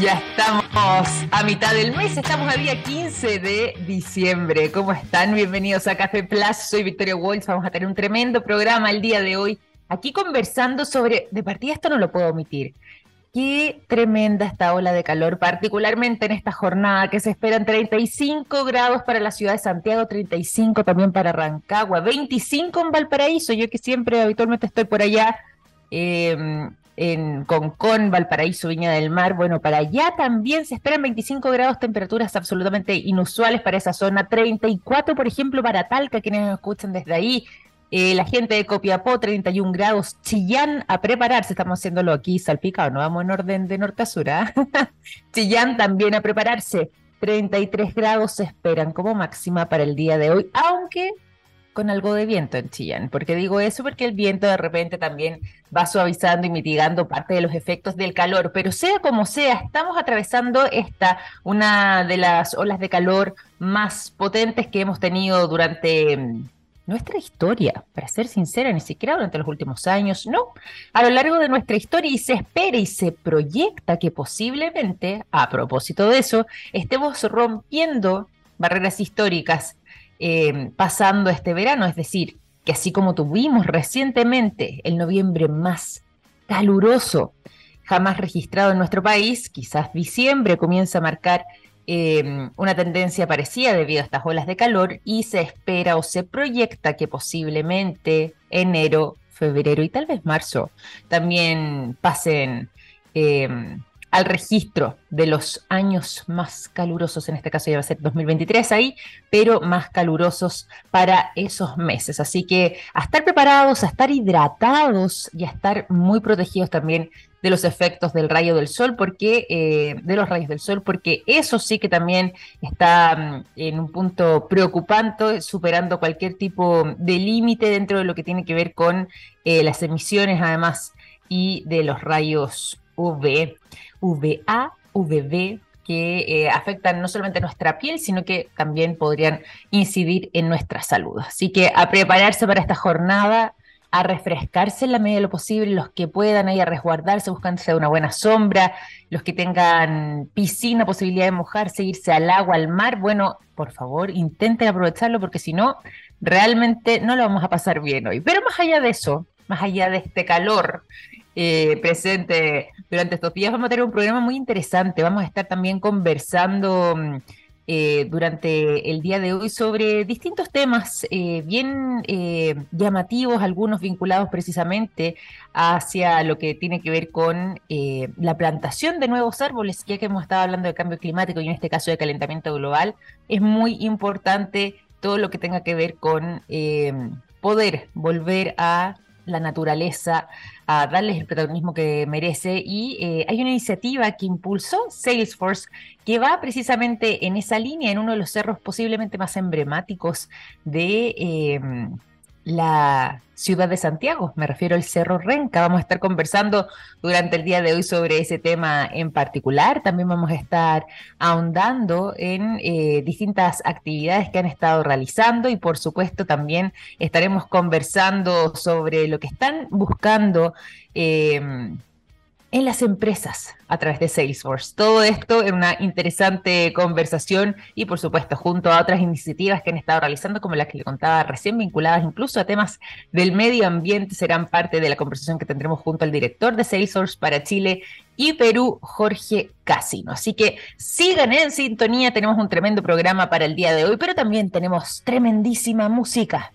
Ya estamos a mitad del mes, estamos a día 15 de diciembre. ¿Cómo están? Bienvenidos a Café Plus. Soy Victoria Walsh. Vamos a tener un tremendo programa el día de hoy. Aquí conversando sobre, de partida esto no lo puedo omitir, qué tremenda esta ola de calor, particularmente en esta jornada que se esperan 35 grados para la ciudad de Santiago, 35 también para Rancagua, 25 en Valparaíso, yo que siempre habitualmente estoy por allá. Eh, en Concón, Valparaíso, Viña del Mar. Bueno, para allá también se esperan 25 grados, temperaturas absolutamente inusuales para esa zona. 34, por ejemplo, para Talca, quienes nos escuchan desde ahí. Eh, la gente de Copiapó, 31 grados. Chillán, a prepararse. Estamos haciéndolo aquí salpicado, no vamos en orden de norte a sur. ¿ah? Chillán también a prepararse. 33 grados se esperan como máxima para el día de hoy, aunque con algo de viento en Chillán. ¿Por qué digo eso? Porque el viento de repente también va suavizando y mitigando parte de los efectos del calor. Pero sea como sea, estamos atravesando esta, una de las olas de calor más potentes que hemos tenido durante mm, nuestra historia, para ser sincera, ni siquiera durante los últimos años, no, a lo largo de nuestra historia y se espera y se proyecta que posiblemente, a propósito de eso, estemos rompiendo barreras históricas eh, pasando este verano, es decir, que así como tuvimos recientemente el noviembre más caluroso jamás registrado en nuestro país, quizás diciembre comienza a marcar eh, una tendencia parecida debido a estas olas de calor y se espera o se proyecta que posiblemente enero, febrero y tal vez marzo también pasen eh, al registro de los años más calurosos, en este caso ya va a ser 2023 ahí, pero más calurosos para esos meses. Así que a estar preparados, a estar hidratados y a estar muy protegidos también de los efectos del rayo del sol, porque eh, de los rayos del sol, porque eso sí que también está mm, en un punto preocupante, superando cualquier tipo de límite dentro de lo que tiene que ver con eh, las emisiones, además, y de los rayos UV. VA, VB, que eh, afectan no solamente nuestra piel, sino que también podrían incidir en nuestra salud. Así que a prepararse para esta jornada, a refrescarse en la medida de lo posible, los que puedan ahí a resguardarse, buscándose una buena sombra, los que tengan piscina, posibilidad de mojarse, irse al agua, al mar, bueno, por favor, intenten aprovecharlo porque si no, realmente no lo vamos a pasar bien hoy. Pero más allá de eso, más allá de este calor eh, presente durante estos días. Vamos a tener un programa muy interesante. Vamos a estar también conversando mm, eh, durante el día de hoy sobre distintos temas eh, bien llamativos, algunos vinculados precisamente hacia lo que tiene que ver con la plantación de nuevos árboles, ya que hemos estado hablando de cambio climático y en este caso de calentamiento global. Es muy importante todo lo que tenga que ver con poder volver a la naturaleza, a darles el protagonismo que merece. Y eh, hay una iniciativa que impulsó Salesforce que va precisamente en esa línea, en uno de los cerros posiblemente más emblemáticos de... Em, la ciudad de Santiago, me refiero al Cerro Renca. Vamos a estar conversando durante el día de hoy sobre ese tema en particular. También vamos a estar ahondando en eh, distintas actividades que han estado realizando y por supuesto también estaremos conversando sobre lo que están buscando. Eh, en las empresas a través de Salesforce. Todo esto en una interesante conversación y por supuesto junto a otras iniciativas que han estado realizando como las que le contaba recién vinculadas incluso a temas del medio ambiente serán parte de la conversación que tendremos junto al director de Salesforce para Chile y Perú, Jorge Casino. Así que sigan en sintonía, tenemos un tremendo programa para el día de hoy, pero también tenemos tremendísima música.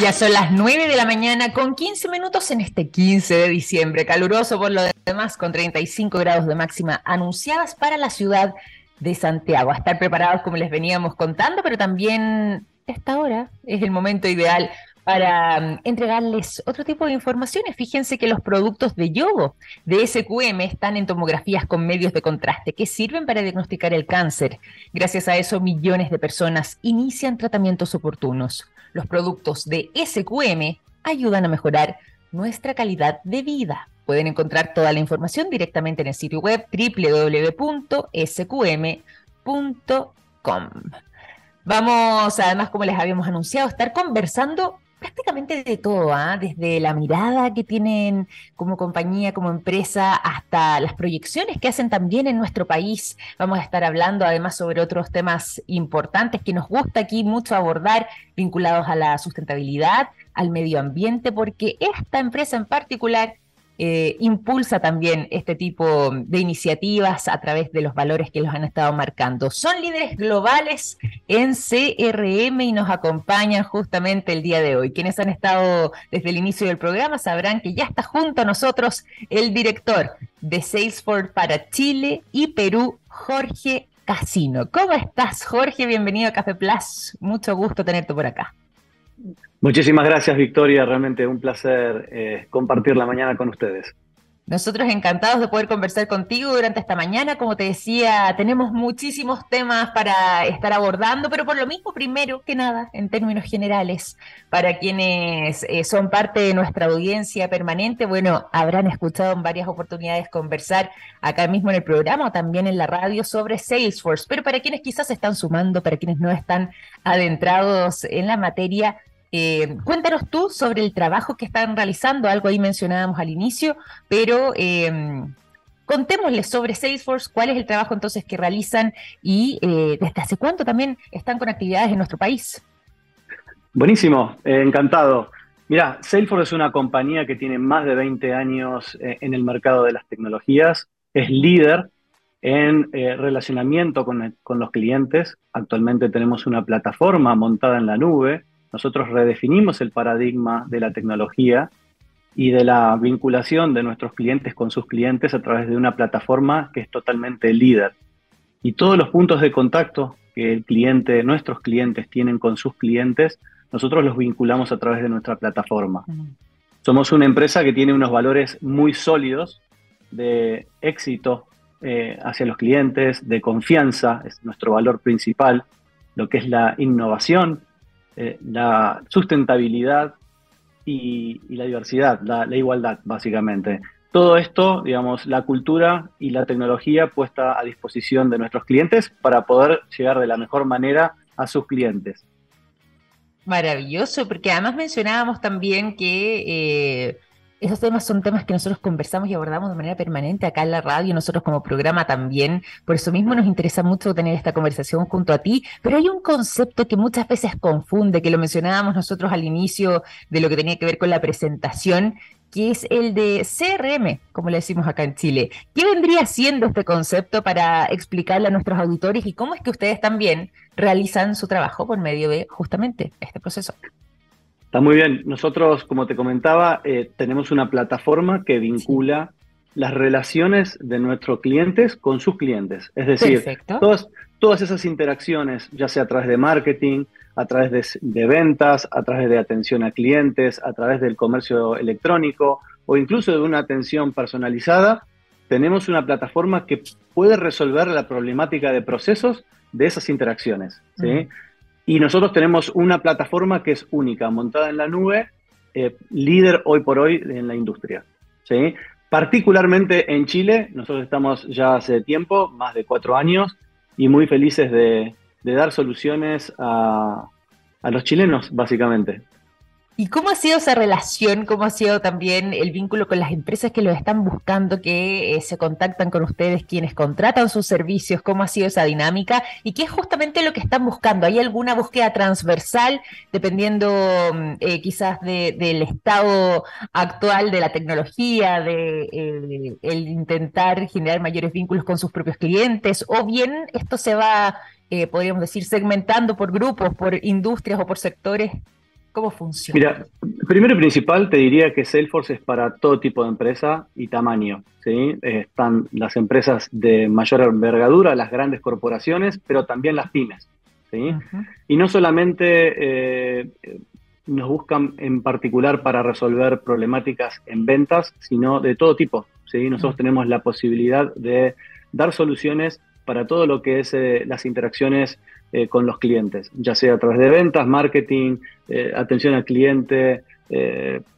Ya son las 9 de la mañana con 15 minutos en este 15 de diciembre, caluroso por lo demás, con 35 grados de máxima anunciadas para la ciudad de Santiago. A estar preparados como les veníamos contando, pero también esta hora es el momento ideal para mm, entregarles otro tipo de informaciones. Fíjense que los productos de yogo de SQM están en tomografías con medios de contraste que sirven para diagnosticar el cáncer. Gracias a eso, millones de personas inician tratamientos oportunos. Los productos de SQM ayudan a mejorar nuestra calidad de vida. Pueden encontrar toda la información directamente en el sitio web www.sqm.com. Vamos, además, como les habíamos anunciado, a estar conversando prácticamente de todo, ¿ah? desde la mirada que tienen como compañía, como empresa, hasta las proyecciones que hacen también en nuestro país. Vamos a estar hablando además sobre otros temas importantes que nos gusta aquí mucho abordar, vinculados a la sustentabilidad, al medio ambiente, porque esta empresa en particular eh, impulsa también este tipo de iniciativas a través de los valores que los han estado marcando. Son líderes globales en CRM y nos acompañan justamente el día de hoy. Quienes han estado desde el inicio del programa sabrán que ya está junto a nosotros el director de Salesforce para Chile y Perú, Jorge Casino. ¿Cómo estás, Jorge? Bienvenido a Café Plus. Mucho gusto tenerte por acá. Muchísimas gracias, Victoria. Realmente un placer eh, compartir la mañana con ustedes. Nosotros encantados de poder conversar contigo durante esta mañana. Como te decía, tenemos muchísimos temas para estar abordando, pero por lo mismo, primero que nada, en términos generales, para quienes eh, son parte de nuestra audiencia permanente, bueno, habrán escuchado en varias oportunidades conversar acá mismo en el programa o también en la radio sobre Salesforce, pero para quienes quizás están sumando, para quienes no están adentrados en la materia, eh, cuéntanos tú sobre el trabajo que están realizando, algo ahí mencionábamos al inicio, pero eh, contémosles sobre Salesforce, cuál es el trabajo entonces que realizan y eh, desde hace cuánto también están con actividades en nuestro país. Buenísimo, encantado. Mira, Salesforce es una compañía que tiene más de 20 años en el mercado de las tecnologías, es líder en relacionamiento con, con los clientes. Actualmente tenemos una plataforma montada en la nube nosotros redefinimos el paradigma de la tecnología y de la vinculación de nuestros clientes con sus clientes a través de una plataforma que es totalmente líder. Y todos los puntos de contacto que el cliente, nuestros clientes tienen con sus clientes, nosotros los vinculamos a través de nuestra plataforma. Somos una empresa que tiene unos valores muy sólidos de éxito eh, hacia los clientes, de confianza, es nuestro valor principal, lo que es la innovación, eh, la sustentabilidad y, la diversidad, la, igualdad, básicamente. Todo esto, digamos, la cultura y la tecnología puesta a disposición de nuestros clientes para poder llegar de la mejor manera a sus clientes. Maravilloso, porque además mencionábamos también que eh, esos temas son temas que nosotros conversamos y abordamos de manera permanente acá en la radio, nosotros como programa también. Por eso mismo nos interesa mucho tener esta conversación junto a ti. Pero hay un concepto que muchas veces confunde, que lo mencionábamos nosotros al inicio de lo que tenía que ver con la presentación, que es el de CRM, como le decimos acá en Chile. ¿Qué vendría siendo este concepto para explicarle a nuestros auditores y cómo es que ustedes también realizan su trabajo por medio de justamente este proceso? Está muy bien. Nosotros, como te comentaba, eh, tenemos una plataforma que vincula las relaciones de nuestros clientes con sus clientes. Es decir, todas, todas esas interacciones, ya sea a través de marketing, a través de, ventas, a través de atención a clientes, a través del comercio electrónico o incluso de una atención personalizada, tenemos una plataforma que puede resolver la problemática de procesos de esas interacciones. ¿sí? Y nosotros tenemos una plataforma que es única, montada en la nube, eh, líder hoy por hoy en la industria. ¿sí? Particularmente en Chile, nosotros estamos ya hace tiempo, más de cuatro años, y muy felices de, dar soluciones a, a los chilenos, básicamente. ¿Y cómo ha sido esa relación? ¿Cómo ha sido también el vínculo con las empresas que lo están buscando, que eh, se contactan con ustedes, quienes contratan sus servicios? ¿Cómo ha sido esa dinámica? ¿Y qué es justamente lo que están buscando? ¿Hay alguna búsqueda transversal, dependiendo mm, eh, quizás del estado actual de la tecnología, de eh, el intentar generar mayores vínculos con sus propios clientes? ¿O bien esto se va, podríamos decir, segmentando por grupos, por industrias o por sectores? ¿Cómo funciona? Mira, primero y principal te diría que Salesforce es para todo tipo de empresa y tamaño. ¿sí? Están las empresas de mayor envergadura, las grandes corporaciones, pero también las pymes. ¿sí? Y no solamente eh, nos buscan en particular para resolver problemáticas en ventas, sino de todo tipo. ¿sí? Nosotros tenemos la posibilidad de dar soluciones para todo lo que es eh, las interacciones eh, con los clientes, ya sea a través de ventas, marketing, eh, atención al cliente,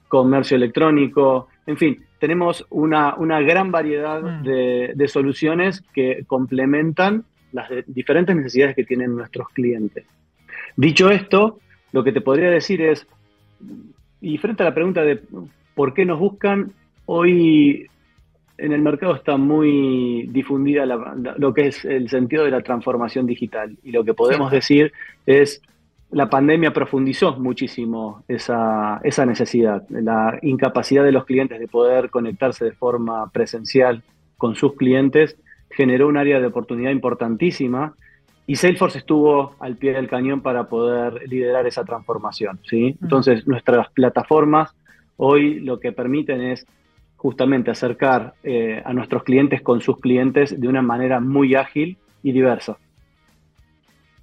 comercio electrónico, en fin, tenemos una, una gran variedad mm. de, soluciones que complementan las diferentes necesidades que tienen nuestros clientes. Dicho esto, lo que te podría decir es, y frente a la pregunta de por qué nos buscan, hoy en el mercado está muy difundida lo que es el sentido de la transformación digital. Y lo que podemos decir es, la pandemia profundizó muchísimo esa, esa necesidad, la incapacidad de los clientes de poder conectarse de forma presencial con sus clientes generó un área de oportunidad importantísima y Salesforce estuvo al pie del cañón para poder liderar esa transformación. ¿sí? Entonces, nuestras plataformas hoy lo que permiten es justamente acercar eh, a nuestros clientes con sus clientes de una manera muy ágil y diversa.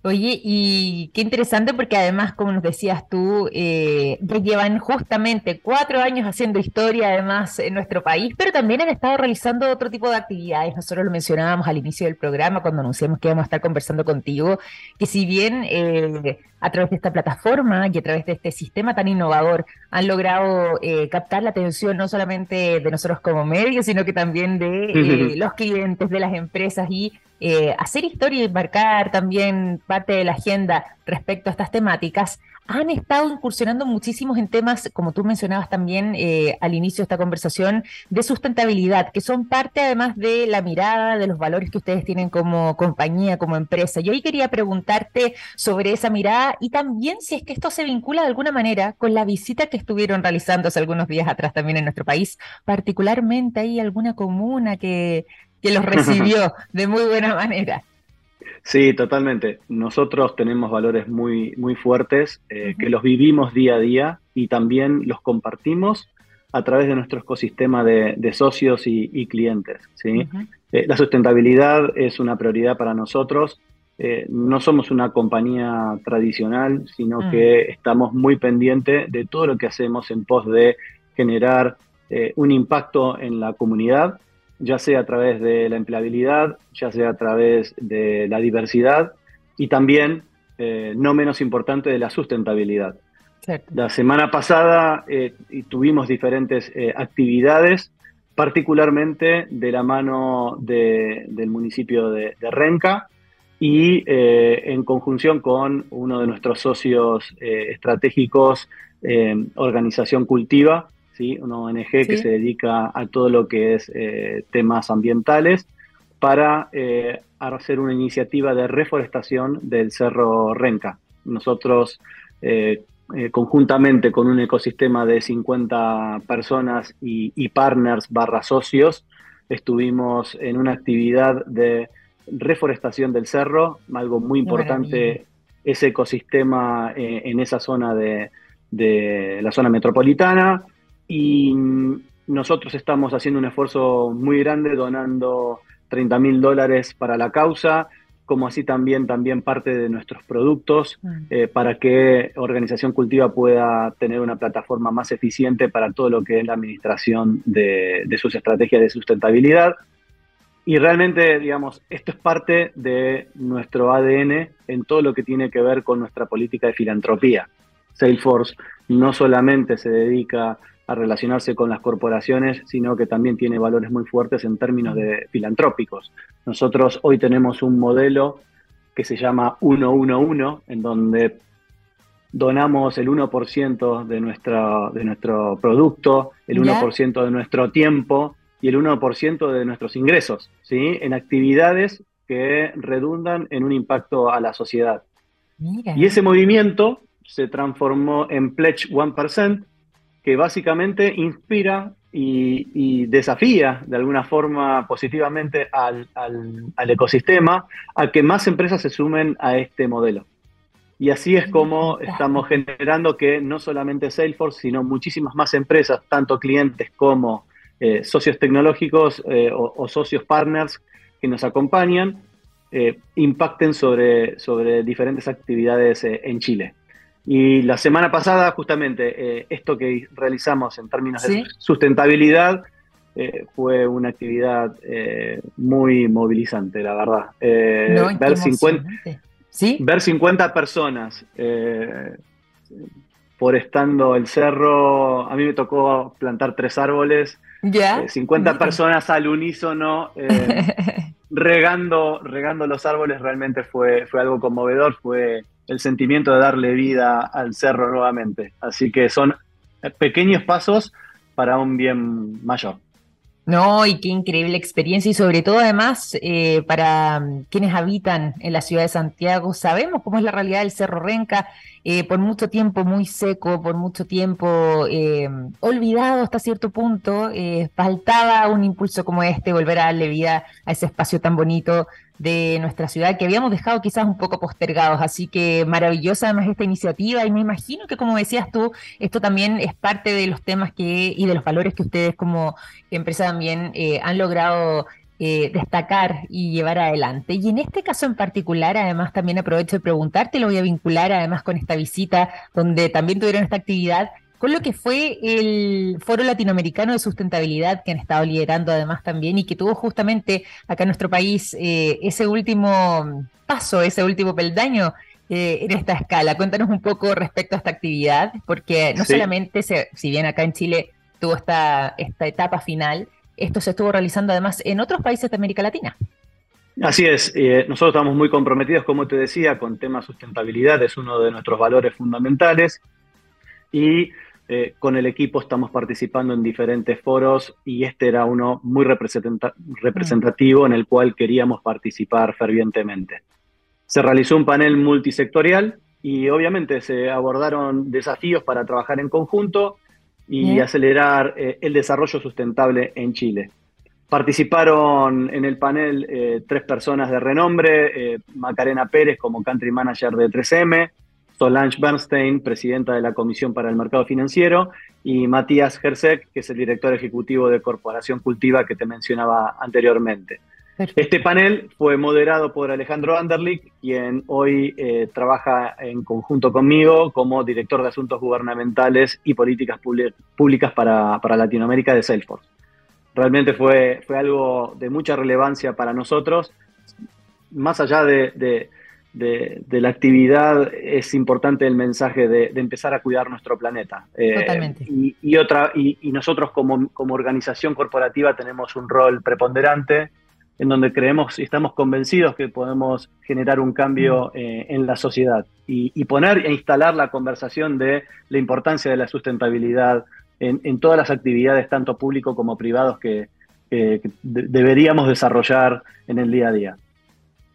Oye, y qué interesante porque además, como nos decías tú, eh, llevan justamente cuatro años haciendo historia además en nuestro país, pero también han estado realizando otro tipo de actividades. Nosotros lo mencionábamos al inicio del programa cuando anunciamos que íbamos a estar conversando contigo, que si bien eh, a través de esta plataforma y a través de este sistema tan innovador han logrado eh, captar la atención no solamente de nosotros como medios, sino que también de eh, los clientes, de las empresas y eh, hacer historia y marcar también parte de la agenda respecto a estas temáticas, han estado incursionando muchísimos en temas, como tú mencionabas también eh, al inicio de esta conversación, de sustentabilidad, que son parte además de la mirada, de los valores que ustedes tienen como compañía, como empresa. Yo hoy quería preguntarte sobre esa mirada y también si es que esto se vincula de alguna manera con la visita que estuvieron realizando hace algunos días atrás también en nuestro país, particularmente ahí alguna comuna que, que los recibió de muy buena manera. Sí, totalmente. Nosotros tenemos valores muy, muy fuertes eh, que los vivimos día a día y también los compartimos a través de nuestro ecosistema de, socios y, clientes. ¿sí? Eh, la sustentabilidad es una prioridad para nosotros. Eh, no somos una compañía tradicional, sino mm. que estamos muy pendientes de todo lo que hacemos en pos de generar un impacto en la comunidad ya sea a través de la empleabilidad, ya sea a través de la diversidad y también, eh, no menos importante, de la sustentabilidad. La semana pasada eh, tuvimos diferentes eh, actividades, particularmente de la mano del municipio de, Renca y en conjunción con uno de nuestros socios estratégicos, Organización Cultiva, una ONG que se dedica a todo lo que es eh, temas ambientales, para eh, hacer una iniciativa de reforestación del Cerro Renca. Nosotros, eh, conjuntamente con un ecosistema de 50 personas y, partners barra socios, estuvimos en una actividad de reforestación del cerro, algo muy importante, ese ecosistema en esa zona de, de la zona metropolitana, y nosotros estamos haciendo un esfuerzo muy grande donando 30 mil dólares para la causa, como así también, también parte de nuestros productos mm. eh, para que Organización Cultiva pueda tener una plataforma más eficiente para todo lo que es la administración de, de sus estrategias de sustentabilidad. Y realmente, digamos, esto es parte de nuestro ADN en todo lo que tiene que ver con nuestra política de filantropía. Salesforce no solamente se dedica a relacionarse con las corporaciones, sino que también tiene valores muy fuertes en términos de filantrópicos. Nosotros hoy tenemos un modelo que se llama 111, en donde donamos el 1% de, nuestra, de nuestro producto, el 1% de nuestro tiempo y el 1% de nuestros ingresos, ¿sí? en actividades que redundan en un impacto a la sociedad. Y ese movimiento se transformó en Pledge 1%, que básicamente inspira y, desafía de alguna forma positivamente al, ecosistema a que más empresas se sumen a este modelo. Y así es como estamos generando que no solamente Salesforce, sino muchísimas más empresas, tanto clientes como eh, socios tecnológicos eh, o, socios partners que nos acompañan, eh, impacten sobre, sobre diferentes actividades en Chile. Y la semana pasada, justamente, eh, esto que realizamos en términos de sustentabilidad eh, fue una actividad eh, muy movilizante, la verdad. ver, 50, ver 50 personas forestando el cerro, a mí me tocó plantar tres árboles, ¿Ya? 50 personas al unísono. regando, regando los árboles realmente fue, fue algo conmovedor, fue el sentimiento de darle vida al cerro nuevamente. Así que son pequeños pasos para un bien mayor. No, y qué increíble experiencia y sobre todo además eh, para mm, quienes habitan en la ciudad de Santiago, sabemos cómo es la realidad del Cerro Renca, eh, por mucho tiempo muy seco, por mucho tiempo eh, olvidado hasta cierto punto, faltaba un impulso como este, volver a darle vida a ese espacio tan bonito de nuestra ciudad que habíamos dejado quizás un poco postergados. Así que maravillosa además esta iniciativa y me imagino que como decías tú, esto también es parte de los temas que y de los valores que ustedes como empresa también eh, han logrado eh, destacar y llevar adelante. Y en este caso en particular, además también aprovecho de preguntarte, lo voy a vincular además con esta visita donde también tuvieron esta actividad con lo que fue el Foro Latinoamericano de Sustentabilidad que han estado liderando además también y que tuvo justamente acá en nuestro país eh, ese último paso, ese último peldaño eh, en esta escala. Cuéntanos un poco respecto a esta actividad, porque no solamente, se, si bien acá en Chile tuvo esta, esta etapa final, esto se estuvo realizando además en otros países de América Latina. Así es, eh, nosotros estamos muy comprometidos, como te decía, con temas sustentabilidad, es uno de nuestros valores fundamentales y eh, con el equipo estamos participando en diferentes foros y este era uno muy representativo en el cual queríamos participar fervientemente. Se realizó un panel multisectorial y obviamente se abordaron desafíos para trabajar en conjunto y acelerar eh, el desarrollo sustentable en Chile. Participaron en el panel eh, tres personas de renombre, Macarena Pérez como Country Manager de 3M, Solange Bernstein, presidenta de la Comisión para el Mercado Financiero, y Matías Herzeg, que es el director ejecutivo de Corporación Cultiva que te mencionaba anteriormente. Este panel fue moderado por Alejandro Anderlich, quien hoy eh, trabaja en conjunto conmigo como director de Asuntos Gubernamentales y Políticas Públicas para, Latinoamérica de Salesforce. Realmente fue, fue algo de mucha relevancia para nosotros, más allá de de, la actividad es importante el mensaje de, empezar a cuidar nuestro planeta. Eh, Totalmente. y, otra, y, nosotros como, como, organización corporativa tenemos un rol preponderante en donde creemos y estamos convencidos que podemos generar un cambio mm. eh, en la sociedad y, poner e instalar la conversación de la importancia de la sustentabilidad en, todas las actividades, tanto público como privados, que deberíamos desarrollar en el día a día.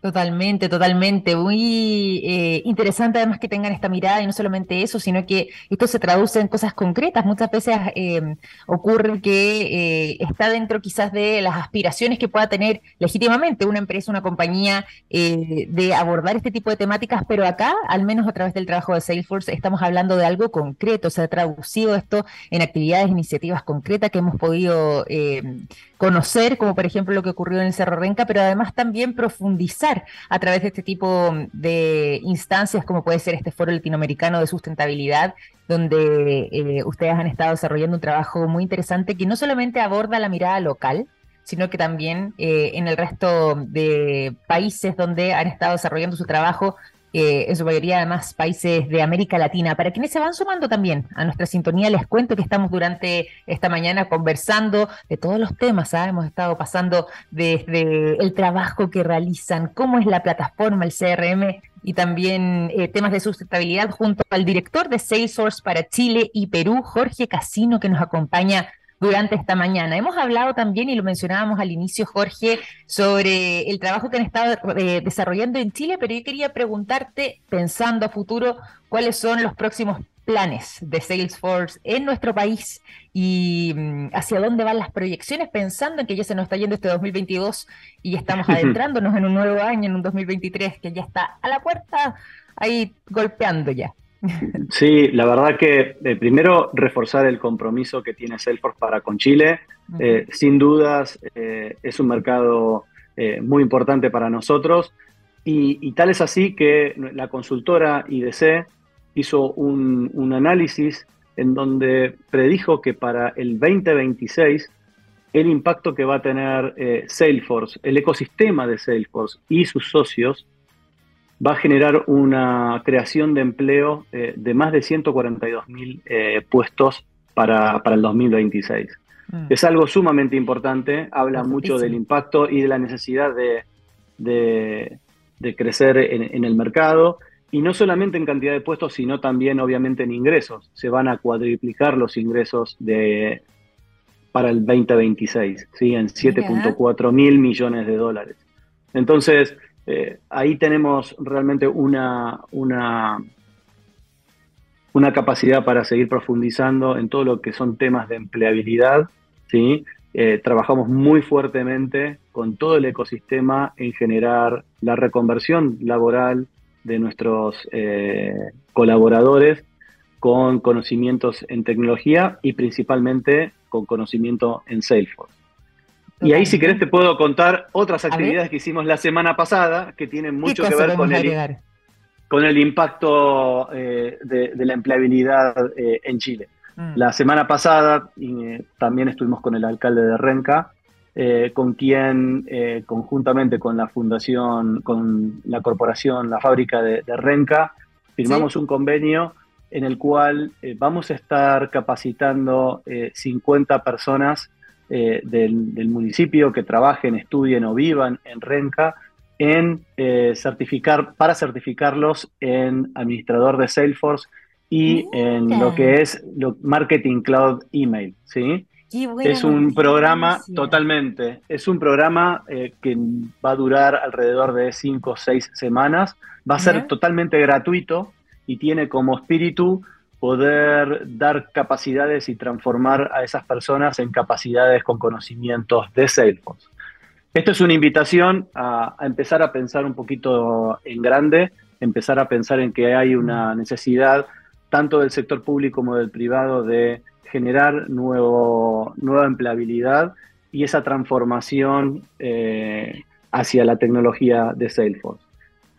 Totalmente, totalmente. Muy eh, interesante además que tengan esta mirada y no solamente eso, sino que esto se traduce en cosas concretas. Muchas veces em, ocurre que eh, está dentro quizás de las aspiraciones que pueda tener legítimamente una empresa, una compañía eh, de abordar este tipo de temáticas, pero acá, al menos a través del trabajo de Salesforce, estamos hablando de algo concreto. Se ha traducido esto en actividades, iniciativas concretas que hemos podido conocer, como por ejemplo lo que ocurrió en el Cerro Renca, pero además también profundizar a través de este tipo de instancias, como puede ser este Foro Latinoamericano de Sustentabilidad, donde eh, ustedes han estado desarrollando un trabajo muy interesante que no solamente aborda la mirada local, sino que también eh, en el resto de países donde han estado desarrollando su trabajo eh, en su mayoría además países de América Latina. Para quienes se van sumando también a nuestra sintonía, les cuento que estamos durante esta mañana conversando de todos los temas. ¿ah? Hemos estado pasando desde el trabajo que realizan, cómo es la plataforma, el CRM y también eh, temas de sustentabilidad junto al director de Salesforce para Chile y Perú, Jorge Casino, que nos acompaña durante esta mañana. Hemos hablado también, y lo mencionábamos al inicio, Jorge, sobre el trabajo que han estado eh, desarrollando en Chile, pero yo quería preguntarte, pensando a futuro, cuáles son los próximos planes de Salesforce en nuestro país y mm, hacia dónde van las proyecciones, pensando en que ya se nos está yendo este 2022 y estamos adentrándonos en un nuevo año, en un 2023 que ya está a la puerta ahí golpeando ya. Sí, la verdad que eh, primero reforzar el compromiso que tiene Salesforce para con Chile. Eh, sin dudas eh, es un mercado muy importante para nosotros y, tal es así que la consultora IDC hizo un, un análisis en donde predijo que para el 2026 el impacto que va a tener Salesforce, el ecosistema de Salesforce y sus socios va a generar una creación de empleo eh, de más de 142 mil eh, puestos para, el 2026. Mm. Es algo sumamente importante, habla mucho del impacto y de la necesidad de, crecer en, el mercado y no solamente en cantidad de puestos, sino también obviamente en ingresos. Se van a cuadriplicar los ingresos de, para el 2026, ¿sí? en 7.4 mil millones de dólares. Entonces, eh, ahí tenemos realmente una, una, capacidad para seguir profundizando en todo lo que son temas de empleabilidad. ¿sí? Eh, trabajamos muy fuertemente con todo el ecosistema en generar la reconversión laboral de nuestros eh, colaboradores con conocimientos en tecnología y principalmente con conocimiento en Salesforce. Y ahí, si querés, te puedo contar otras actividades que hicimos la semana pasada que tienen mucho que ver con el, con el impacto eh, de, la empleabilidad eh, en Chile. Mm. La semana pasada también estuvimos con el alcalde de Renca eh, con quien eh, conjuntamente con la fundación, con la corporación, la fábrica de, Renca, firmamos un convenio en el cual eh, vamos a estar capacitando 50 personas del, municipio que trabajen, estudien o vivan en Renca en certificar, para certificarlos en administrador de Salesforce y en lo que es lo, Marketing Cloud Email, ¿sí? es un programa totalmente, es un programa eh, que va a durar alrededor de 5 o 6 semanas, va a ser totalmente gratuito y tiene como espíritu poder dar capacidades y transformar a esas personas en capacidades con conocimientos de Salesforce. Esto es una invitación a, a empezar a pensar un poquito en grande, empezar a pensar en que hay una necesidad tanto del sector público como del privado de generar nuevo, nueva empleabilidad y esa transformación eh, hacia la tecnología de Salesforce.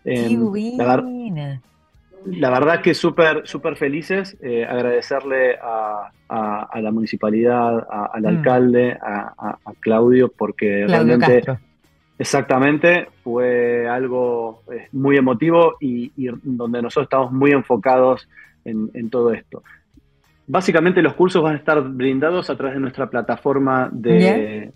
Em, la, verdad que súper super felices, eh, agradecerle a, la municipalidad, al mm. alcalde, a, Claudio, porque realmente exactamente fue algo eh, muy emotivo y, donde nosotros estamos muy enfocados en todo esto. Básicamente los cursos van a estar brindados a través de nuestra plataforma de,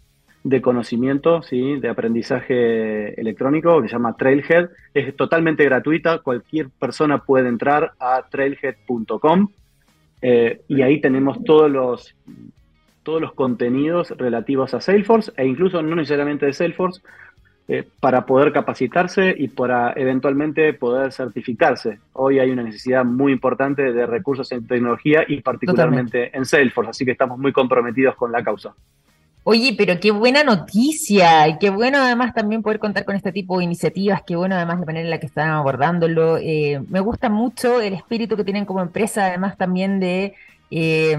conocimiento, ¿sí? de aprendizaje electrónico que se llama Trailhead. Es totalmente gratuita, cualquier persona puede entrar a trailhead.com eh, y ahí tenemos todos los, todos los contenidos relativos a Salesforce e incluso no necesariamente de Salesforce, eh, para poder capacitarse y para eventualmente poder certificarse. Hoy hay una necesidad muy importante de recursos en tecnología y particularmente en Salesforce, así que estamos muy comprometidos con la causa. Oye, pero qué buena noticia y qué bueno además también poder contar con este tipo de iniciativas, qué bueno además la manera en la que están abordándolo. Eh, me gusta mucho el espíritu que tienen como empresa, además también de... Eh,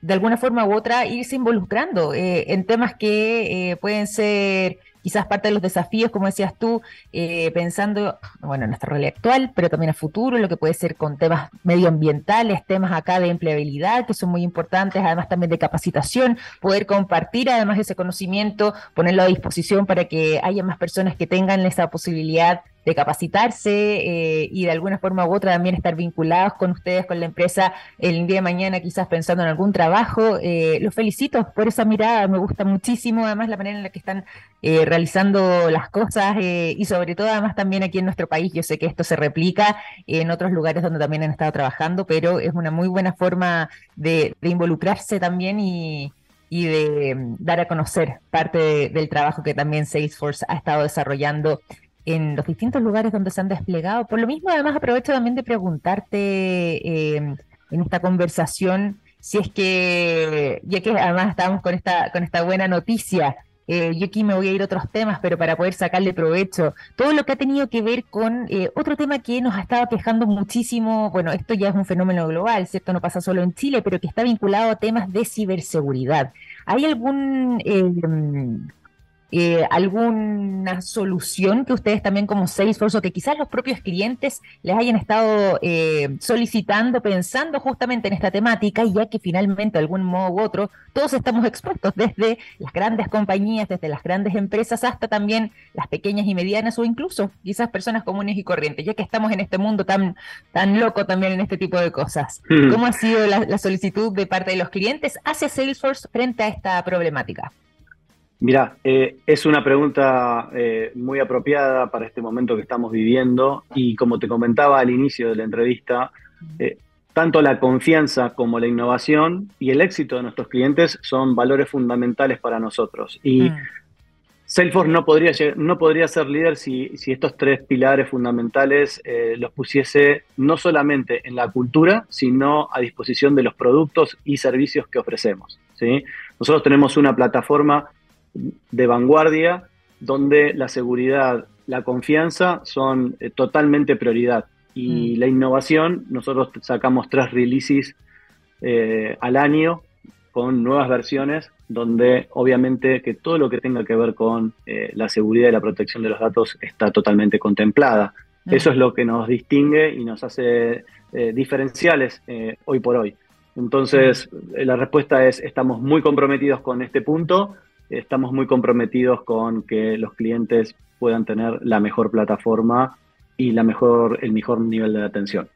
de alguna forma u otra irse involucrando en temas que pueden ser quizás parte de los desafíos, como decías tú, eh, pensando, bueno, en nuestra realidad actual, pero también a futuro, lo que puede ser con temas medioambientales, temas acá de empleabilidad, que son muy importantes, además también de capacitación, poder compartir además ese conocimiento, ponerlo a disposición para que haya más personas que tengan esa posibilidad de capacitarse eh, y de alguna forma u otra también estar vinculados con ustedes, con la empresa el día de mañana, quizás pensando en algún trabajo. Eh, los felicito por esa mirada, me gusta muchísimo además la manera en la que están eh, realizando las cosas y sobre todo además también aquí en nuestro país. Yo sé que esto se replica en otros lugares donde también han estado trabajando, pero es una muy buena forma de, involucrarse también y, de mm, dar a conocer parte del trabajo que también Salesforce ha estado desarrollando en los distintos lugares donde se han desplegado. Por lo mismo, además, aprovecho también de preguntarte eh, en esta conversación si es que, ya que además estamos con esta, con esta buena noticia, eh, yo aquí me voy a ir a otros temas, pero para poder sacarle provecho, todo lo que ha tenido que ver con eh, otro tema que nos ha estado quejando muchísimo, bueno, esto ya es un fenómeno global, ¿cierto? No pasa solo en Chile, pero que está vinculado a temas de ciberseguridad. ¿Hay algún eh, alguna solución que ustedes también como Salesforce o que quizás los propios clientes les hayan estado eh, solicitando, pensando justamente en esta temática, y ya que finalmente de algún modo u otro todos estamos expuestos, desde las grandes compañías, desde las grandes empresas hasta también las pequeñas y medianas o incluso quizás personas comunes y corrientes, ya que estamos en este mundo tan, tan loco también en este tipo de cosas. Mm. ¿Cómo ha sido la solicitud de parte de los clientes hacia Salesforce frente a esta problemática? Mira, eh, es una pregunta eh, muy apropiada para este momento que estamos viviendo y como te comentaba al inicio de la entrevista, eh, tanto la confianza como la innovación y el éxito de nuestros clientes son valores fundamentales para nosotros. Y mm. Salesforce no podría, no podría ser líder si, estos tres pilares fundamentales los pusiese no solamente en la cultura, sino a disposición de los productos y servicios que ofrecemos. ¿sí? Nosotros tenemos una plataforma de vanguardia donde la seguridad, la confianza son eh, totalmente prioridad. Y mm. la innovación, nosotros sacamos tres releases eh, al año con nuevas versiones, donde obviamente que todo lo que tenga que ver con eh, la seguridad y la protección de los datos está totalmente contemplada. Mm. Eso es lo que nos distingue y nos hace diferenciales hoy por hoy. Entonces, mm. la respuesta es, estamos muy comprometidos con este punto estamos muy comprometidos con que los clientes puedan tener la mejor plataforma y la mejor, el mejor nivel de atención.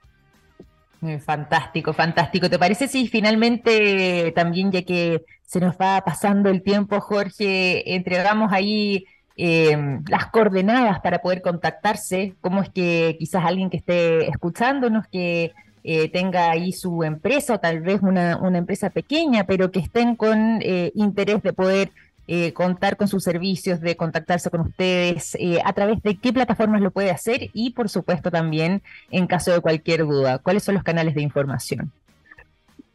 Fantástico, fantástico. ¿Te parece si finalmente también, ya que se nos va pasando el tiempo, Jorge, entregamos ahí em, las coordenadas para poder contactarse? ¿Cómo es que quizás alguien que esté escuchándonos, que eh, tenga ahí su empresa o tal vez una, una empresa pequeña, pero que estén con eh, interés de poder eh, contar con sus servicios, de contactarse con ustedes, eh, a través de qué plataformas lo puede hacer y, por supuesto, también en caso de cualquier duda, ¿cuáles son los canales de información?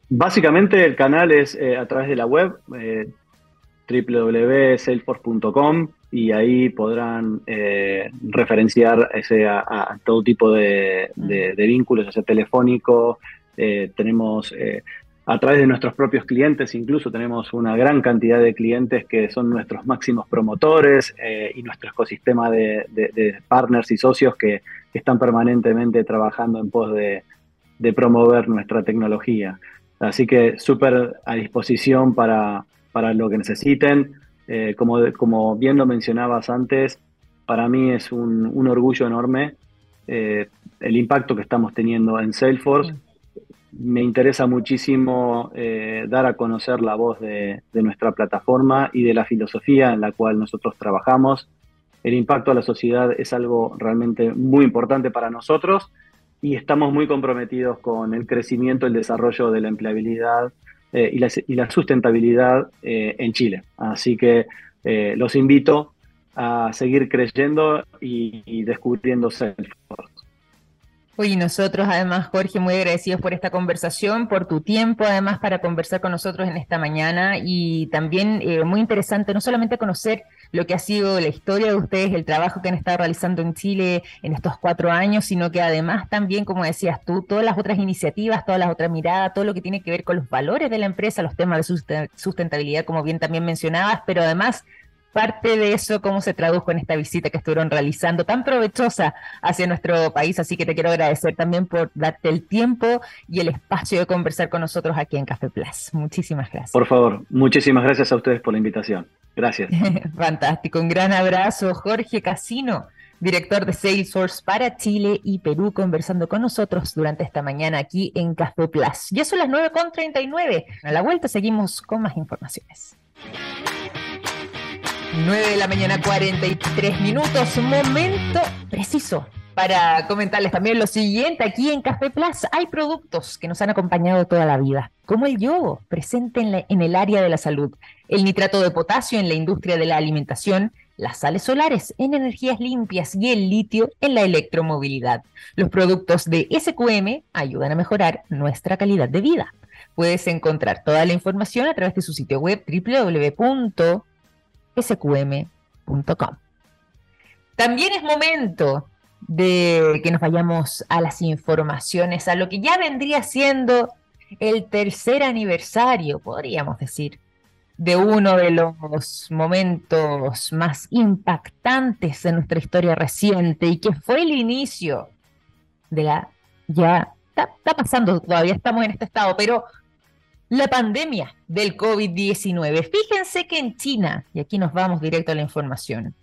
Básicamente el canal es eh, a través de la web www.salesforce.com y ahí podrán referenciar ese, a, todo tipo de, de, de vínculos, ya sea telefónico, tenemos a través de nuestros propios clientes, incluso tenemos una gran cantidad de clientes que son nuestros máximos promotores eh, y nuestro ecosistema de, partners y socios que, están permanentemente trabajando en pos de, promover nuestra tecnología. Así que súper a disposición para, lo que necesiten. Eh, como, como bien lo mencionabas antes, para mí es un, orgullo enorme eh, el impacto que estamos teniendo en Salesforce me interesa muchísimo eh, dar a conocer la voz de, nuestra plataforma y de la filosofía en la cual nosotros trabajamos. El impacto a la sociedad es algo realmente muy importante para nosotros y estamos muy comprometidos con el crecimiento, el desarrollo de la empleabilidad eh, y, la, sustentabilidad eh, en Chile. Así que los invito a seguir creyendo y, y descubriendo Salesforce. Oye, nosotros además, Jorge, muy agradecidos por esta conversación, por tu tiempo, además, para conversar con nosotros en esta mañana. Y también eh, muy interesante no solamente conocer lo que ha sido la historia de ustedes, el trabajo que han estado realizando en Chile en estos cuatro años, sino que además también, como decías tú, todas las otras iniciativas, todas las otras miradas, todo lo que tiene que ver con los valores de la empresa, los temas de sustentabilidad, como bien también mencionabas, pero además parte de eso, cómo se tradujo en esta visita que estuvieron realizando, tan provechosa hacia nuestro país. Así que te quiero agradecer también por darte el tiempo y el espacio de conversar con nosotros aquí en Café Plus. Muchísimas gracias. Por favor, muchísimas gracias a ustedes por la invitación. Gracias. Fantástico. Un gran abrazo, Jorge Casino director de Salesforce para Chile y Perú, conversando con nosotros durante esta mañana aquí en Café Plus. Ya son las 9.39. A la vuelta seguimos con más informaciones. 9 de la mañana, 43 minutos, momento preciso para comentarles también lo siguiente. Aquí en Café Plus hay productos que nos han acompañado toda la vida, como el yodo, presente en, en, el área de la salud, el nitrato de potasio en la industria de la alimentación, las sales solares en energías limpias y el litio en la electromovilidad. Los productos de SQM ayudan a mejorar nuestra calidad de vida. Puedes encontrar toda la información a través de su sitio web www sqm.com. También es momento de que nos vayamos a las informaciones, a lo que ya vendría siendo el tercer aniversario, podríamos decir, de uno de los momentos más impactantes de nuestra historia reciente y que fue el inicio de la, ya está, está pasando, todavía estamos en este estado, pero la pandemia del COVID-19. Fíjense que en China, y aquí nos vamos directo a la información,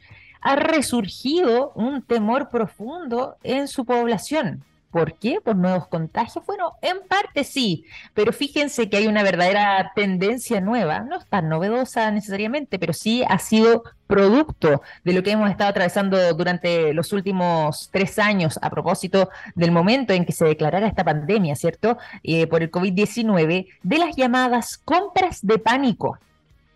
ha resurgido un temor profundo en su población. ¿Por qué? ¿Por nuevos contagios? Bueno, en parte sí, pero fíjense que hay una verdadera tendencia nueva, no es tan novedosa necesariamente, pero sí ha sido producto de lo que hemos estado atravesando durante los últimos tres años a propósito del momento en que se declarara esta pandemia, ¿cierto? Eh, por el COVID-19, de las llamadas compras de pánico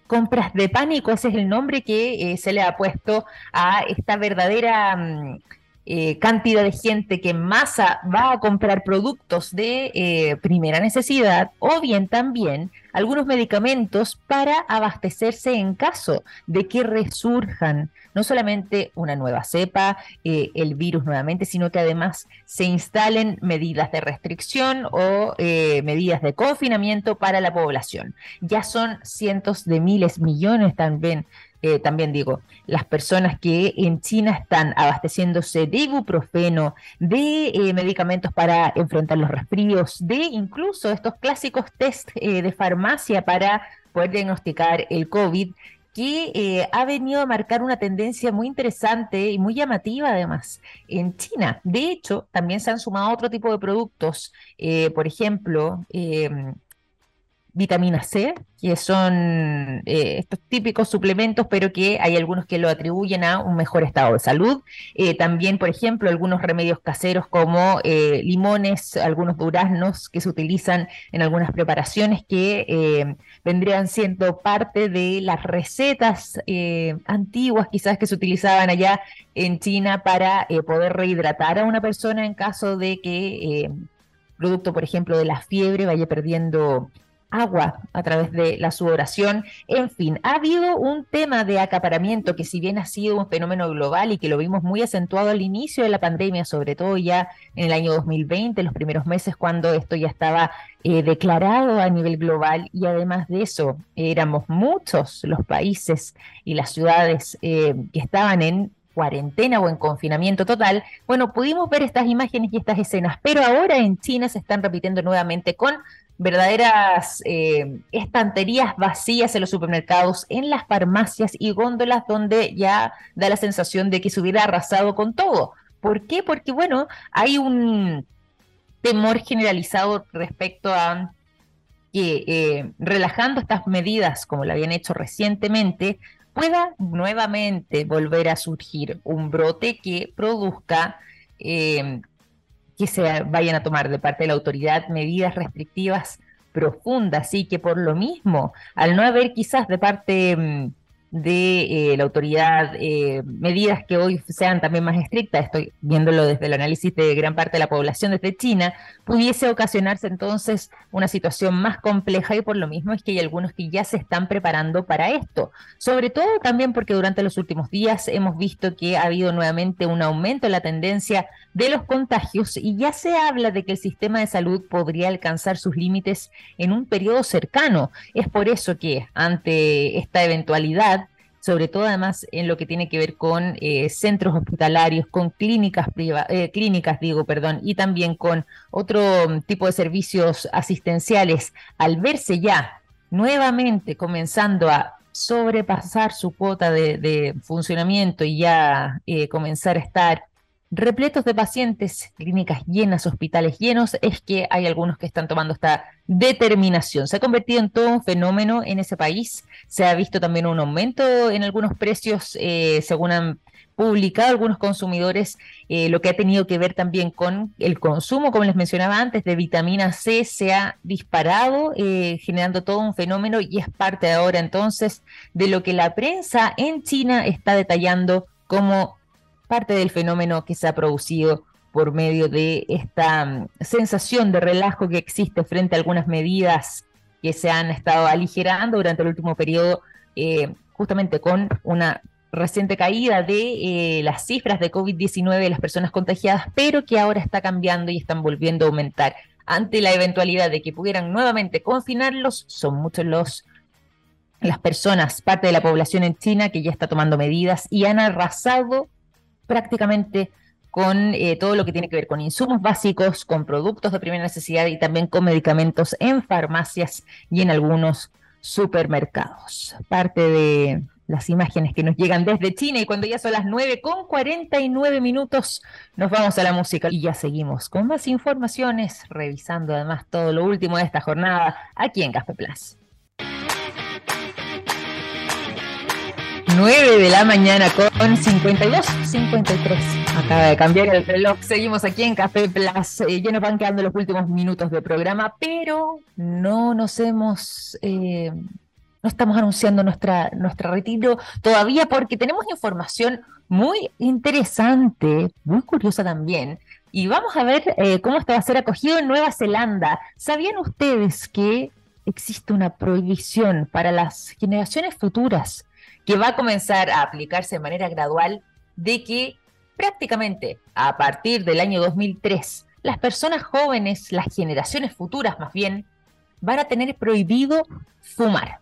compras de pánico, ese es el nombre que eh, se le ha puesto a esta verdadera mm, eh, cantidad de gente que en masa va a comprar productos de eh, primera necesidad o bien también algunos medicamentos para abastecerse en caso de que resurjan no solamente una nueva cepa, eh, el virus nuevamente, sino que además se instalen medidas de restricción o medidas de confinamiento para la población. Ya son cientos de miles, millones también eh, también digo, las personas que en China están abasteciéndose de ibuprofeno, de eh, medicamentos para enfrentar los resfríos, de incluso estos clásicos test eh, de farmacia para poder diagnosticar el COVID, que ha venido a marcar una tendencia muy interesante y muy llamativa además en China. De hecho, también se han sumado otro tipo de productos, por ejemplo, vitamina C, que son eh, estos típicos suplementos, pero que hay algunos que lo atribuyen a un mejor estado de salud. Eh, también, por ejemplo, algunos remedios caseros como eh, limones, algunos duraznos que se utilizan en algunas preparaciones que vendrían siendo parte de las recetas antiguas quizás que se utilizaban allá en China para poder rehidratar a una persona en caso de que producto, por ejemplo, de la fiebre vaya perdiendo agua a través de la sudoración. En fin, ha habido un tema de acaparamiento que si bien ha sido un fenómeno global y que lo vimos muy acentuado al inicio de la pandemia, sobre todo ya en el año 2020, los primeros meses cuando esto ya estaba eh, declarado a nivel global y además de eso éramos muchos los países y las ciudades eh, que estaban en cuarentena o en confinamiento total, bueno, pudimos ver estas imágenes y estas escenas, pero ahora en China se están repitiendo nuevamente con verdaderas eh, estanterías vacías en los supermercados, en las farmacias y góndolas donde ya da la sensación de que se hubiera arrasado con todo. ¿Por qué? Porque, bueno, hay un temor generalizado respecto a que eh, relajando estas medidas, como lo habían hecho recientemente, pueda nuevamente volver a surgir un brote que produzca eh, que se vayan a tomar de parte de la autoridad medidas restrictivas profundas y que por lo mismo, al no haber quizás de parte mm, de eh, la autoridad, eh, medidas que hoy sean también más estrictas, estoy viéndolo desde el análisis de gran parte de la población desde China, pudiese ocasionarse entonces una situación más compleja y por lo mismo es que hay algunos que ya se están preparando para esto. Sobre todo también porque durante los últimos días hemos visto que ha habido nuevamente un aumento en la tendencia de los contagios y ya se habla de que el sistema de salud podría alcanzar sus límites en un periodo cercano. Es por eso que ante esta eventualidad, sobre todo además en lo que tiene que ver con eh, centros hospitalarios, con clínicas privadas, eh, clínicas digo, perdón, y también con otro tipo de servicios asistenciales, al verse ya nuevamente comenzando a sobrepasar su cuota de, funcionamiento y ya eh, comenzar a estar repletos de pacientes, clínicas llenas, hospitales llenos, es que hay algunos que están tomando esta determinación. Se ha convertido en todo un fenómeno en ese país. Se ha visto también un aumento en algunos precios, eh, según han publicado algunos consumidores, eh, lo que ha tenido que ver también con el consumo, como les mencionaba antes, de vitamina C se ha disparado, eh, generando todo un fenómeno y es parte ahora entonces de lo que la prensa en China está detallando como parte del fenómeno que se ha producido por medio de esta mm, sensación de relajo que existe frente a algunas medidas que se han estado aligerando durante el último periodo, eh, justamente con una reciente caída de eh, las cifras de COVID-19 de las personas contagiadas, pero que ahora está cambiando y están volviendo a aumentar. Ante la eventualidad de que pudieran nuevamente confinarlos, son muchos los las personas, parte de la población en China que ya está tomando medidas y han arrasado prácticamente con eh, todo lo que tiene que ver con insumos básicos, con productos de primera necesidad y también con medicamentos en farmacias y en algunos supermercados. Parte de las imágenes que nos llegan desde China y cuando ya son las 9 con 49 minutos nos vamos a la música y ya seguimos con más informaciones, revisando además todo lo último de esta jornada aquí en Café Plus. 9 de la mañana con 52, 53. Acaba de cambiar el reloj. Seguimos aquí en Café Plus. Eh, ya nos van quedando los últimos minutos del programa, pero no nos hemos eh, no estamos anunciando nuestra, nuestro retiro todavía porque tenemos información muy interesante, muy curiosa también. Y vamos a ver eh, cómo esto va a ser acogido en Nueva Zelanda. ¿Sabían ustedes que existe una prohibición para las generaciones futuras que va a comenzar a aplicarse de manera gradual de que prácticamente a partir del año 2003 las personas jóvenes, las generaciones futuras más bien, van a tener prohibido fumar.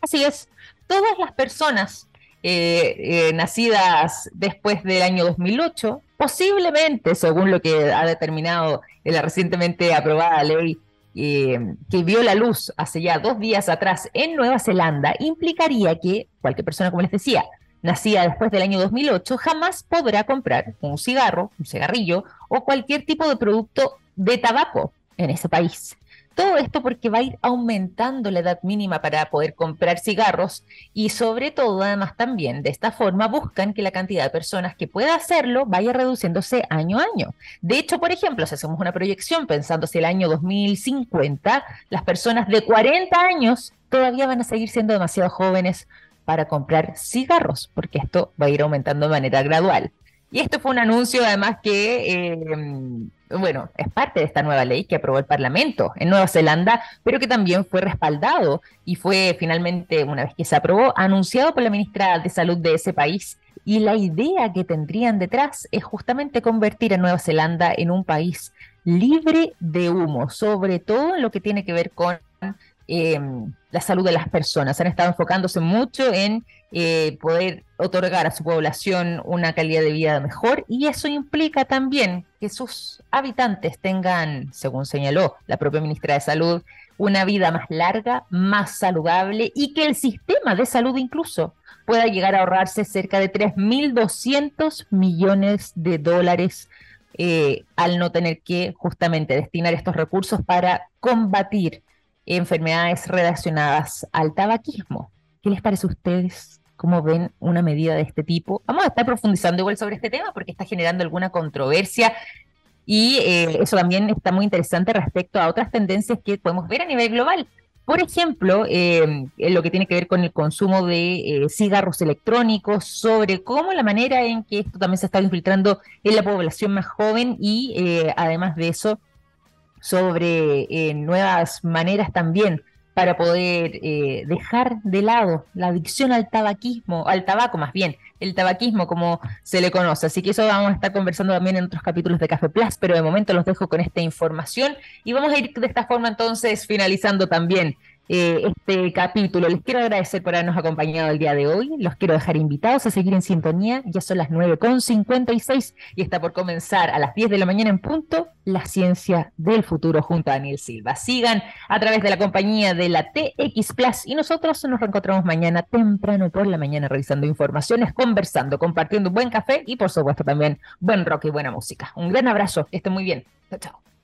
Así es, todas las personas eh, eh, nacidas después del año 2008, posiblemente, según lo que ha determinado la recientemente aprobada ley eh, que vio la luz hace ya dos días atrás en Nueva Zelanda, implicaría que cualquier persona, como les decía, nacida después del año 2008, jamás podrá comprar un cigarro, un cigarrillo o cualquier tipo de producto de tabaco en ese país. Todo esto porque va a ir aumentando la edad mínima para poder comprar cigarros y sobre todo además también de esta forma buscan que la cantidad de personas que pueda hacerlo vaya reduciéndose año a año. De hecho, por ejemplo, si hacemos una proyección pensando hacia el año 2050, las personas de 40 años todavía van a seguir siendo demasiado jóvenes para comprar cigarros, porque esto va a ir aumentando de manera gradual. Y esto fue un anuncio además que eh, bueno, es parte de esta nueva ley que aprobó el Parlamento en Nueva Zelanda, pero que también fue respaldado y fue finalmente, una vez que se aprobó, anunciado por la ministra de Salud de ese país. Y la idea que tendrían detrás es justamente convertir a Nueva Zelanda en un país libre de humo, sobre todo en lo que tiene que ver con Em, la salud de las personas. Han estado enfocándose mucho en eh, poder otorgar a su población una calidad de vida mejor y eso implica también que sus habitantes tengan, según señaló la propia ministra de Salud, una vida más larga, más saludable y que el sistema de salud incluso pueda llegar a ahorrarse cerca de 3.200 millones de dólares eh, al no tener que justamente destinar estos recursos para combatir enfermedades relacionadas al tabaquismo. ¿Qué les parece a ustedes? ¿Cómo ven una medida de este tipo? Vamos a estar profundizando igual sobre este tema porque está generando alguna controversia y eh, eso también está muy interesante respecto a otras tendencias que podemos ver a nivel global. Por ejemplo, eh, lo que tiene que ver con el consumo de eh, cigarros electrónicos, sobre cómo la manera en que esto también se está infiltrando en la población más joven y además de eso, sobre eh, nuevas maneras también para poder eh, dejar de lado la adicción al tabaquismo, al tabaco más bien, el tabaquismo como se le conoce. Así que eso vamos a estar conversando también en otros capítulos de Café Plus, pero de momento los dejo con esta información y vamos a ir de esta forma entonces finalizando también eh, este capítulo. Les quiero agradecer por habernos acompañado el día de hoy. Los quiero dejar invitados a seguir en sintonía. Ya son las 9.56 y está por comenzar a las 10 de la mañana en punto la ciencia del futuro junto a Daniel Silva. Sigan a través de la compañía de la TX Plus y nosotros nos reencontramos mañana temprano por la mañana revisando informaciones, conversando, compartiendo un buen café y por supuesto también buen rock y buena música. Un gran abrazo. Que estén muy bien. Chao, chao.